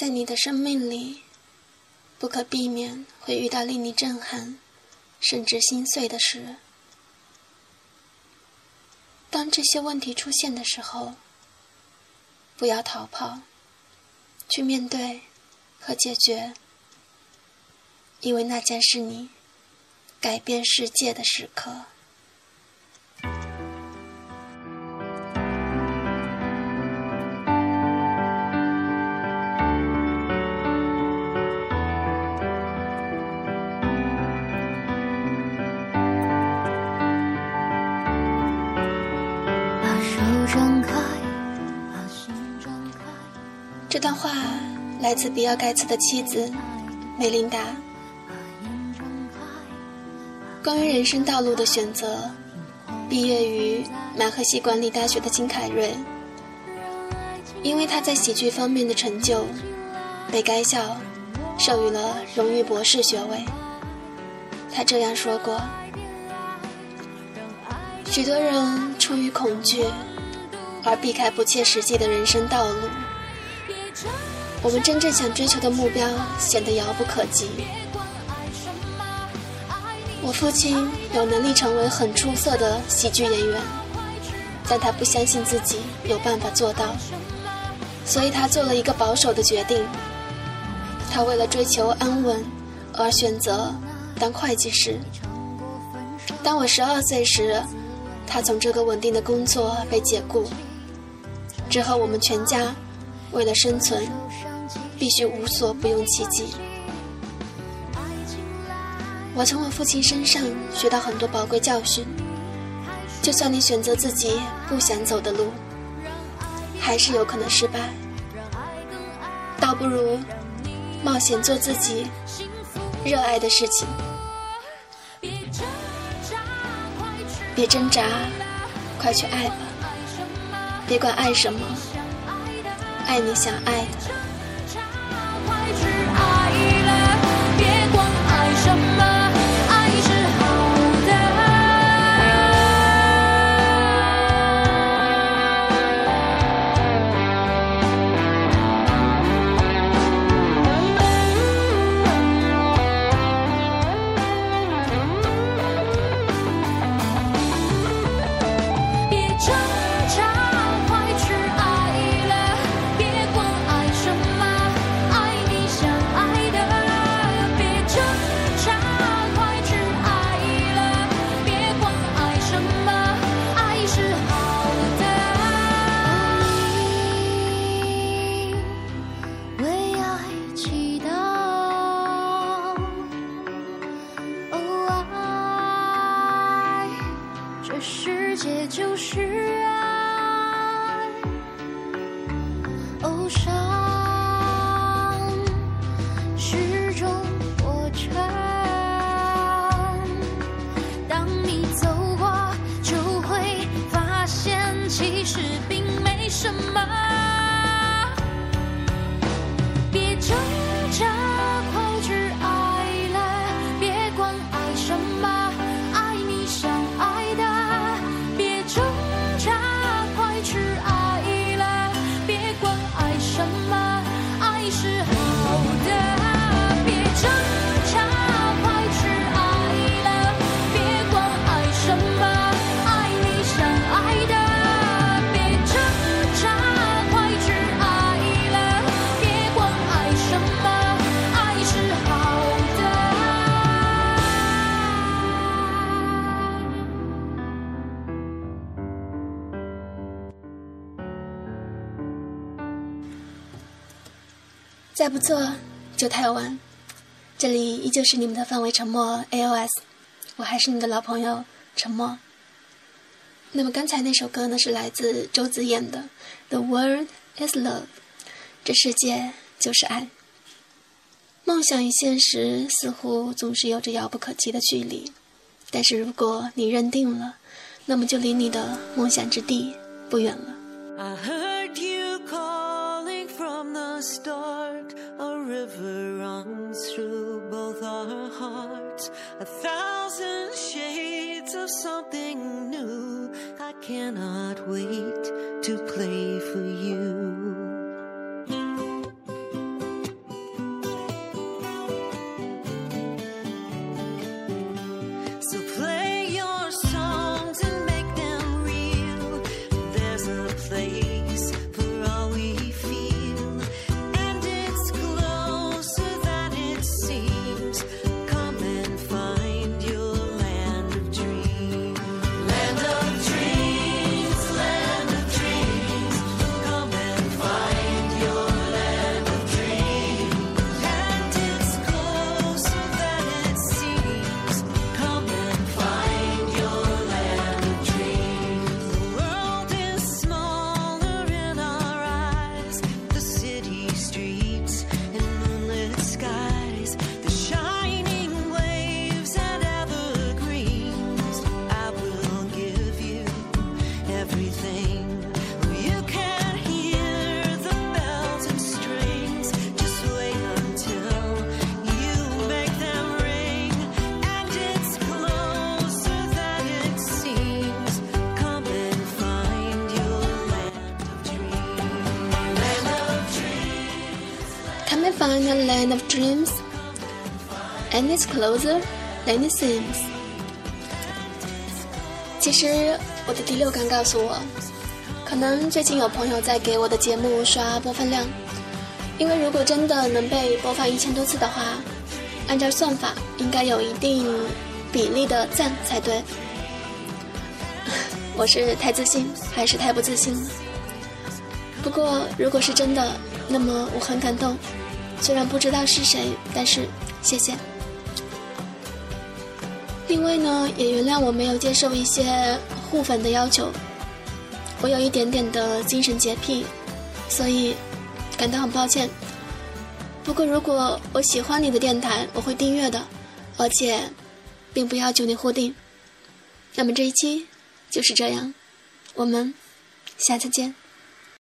在你的生命里，不可避免会遇到令你震撼，甚至心碎的事。当这些问题出现的时候，不要逃跑，去面对和解决，因为那将是你改变世界的时刻。这段话来自比尔·盖茨的妻子梅琳达。关于人生道路的选择，毕业于马克西管理大学的金凯瑞，因为他在喜剧方面的成就，被该校授予了荣誉博士学位。他这样说过：“许多人出于恐惧而避开不切实际的人生道路。”我们真正想追求的目标显得遥不可及。我父亲有能力成为很出色的喜剧演员，但他不相信自己有办法做到，所以他做了一个保守的决定。他为了追求安稳而选择当会计师。当我十二岁时，他从这个稳定的工作被解雇。之后，我们全家为了生存。必须无所不用其极。我从我父亲身上学到很多宝贵教训。就算你选择自己不想走的路，还是有可能失败。倒不如冒险做自己热爱的事情。别挣扎，快去爱吧。别管爱什么，爱你想爱的。世界就是爱。再不做就太晚。这里依旧是你们的范围沉默 AOS，我还是你的老朋友沉默。那么刚才那首歌呢，是来自周子演的《The World Is Love》，这世界就是爱。梦想与现实似乎总是有着遥不可及的距离，但是如果你认定了，那么就离你的梦想之地不远了。I heard you calling from the start. Find a land of dreams, and it's closer than it seems。其实我的第六感告诉我，可能最近有朋友在给我的节目刷播放量，因为如果真的能被播放一千多次的话，按照算法应该有一定比例的赞才对。我是太自信还是太不自信了？不过如果是真的，那么我很感动。虽然不知道是谁，但是谢谢。另外呢，也原谅我没有接受一些互粉的要求。我有一点点的精神洁癖，所以感到很抱歉。不过如果我喜欢你的电台，我会订阅的，而且并不要求你互订。那么这一期就是这样，我们下次见。